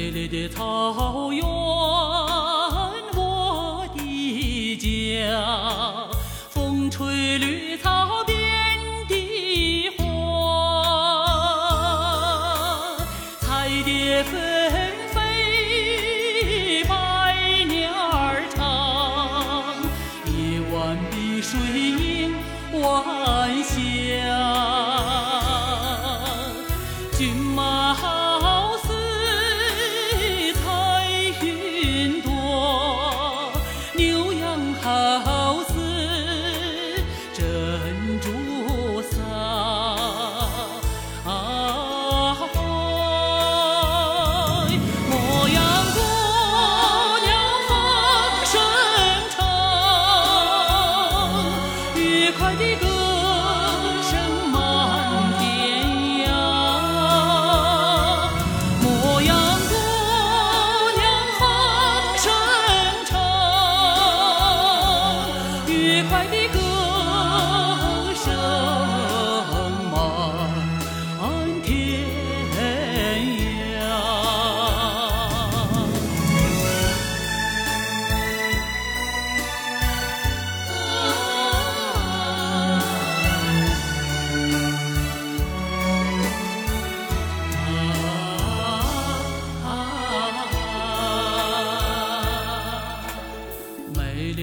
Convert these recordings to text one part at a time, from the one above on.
美丽的草原，我的家，风吹绿草遍地花，彩蝶飞。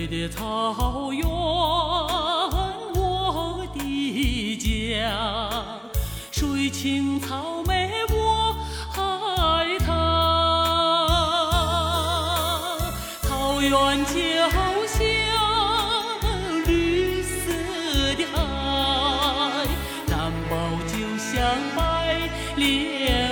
的草原我的家水清草美我爱她草原就像绿色的海毡包就像白莲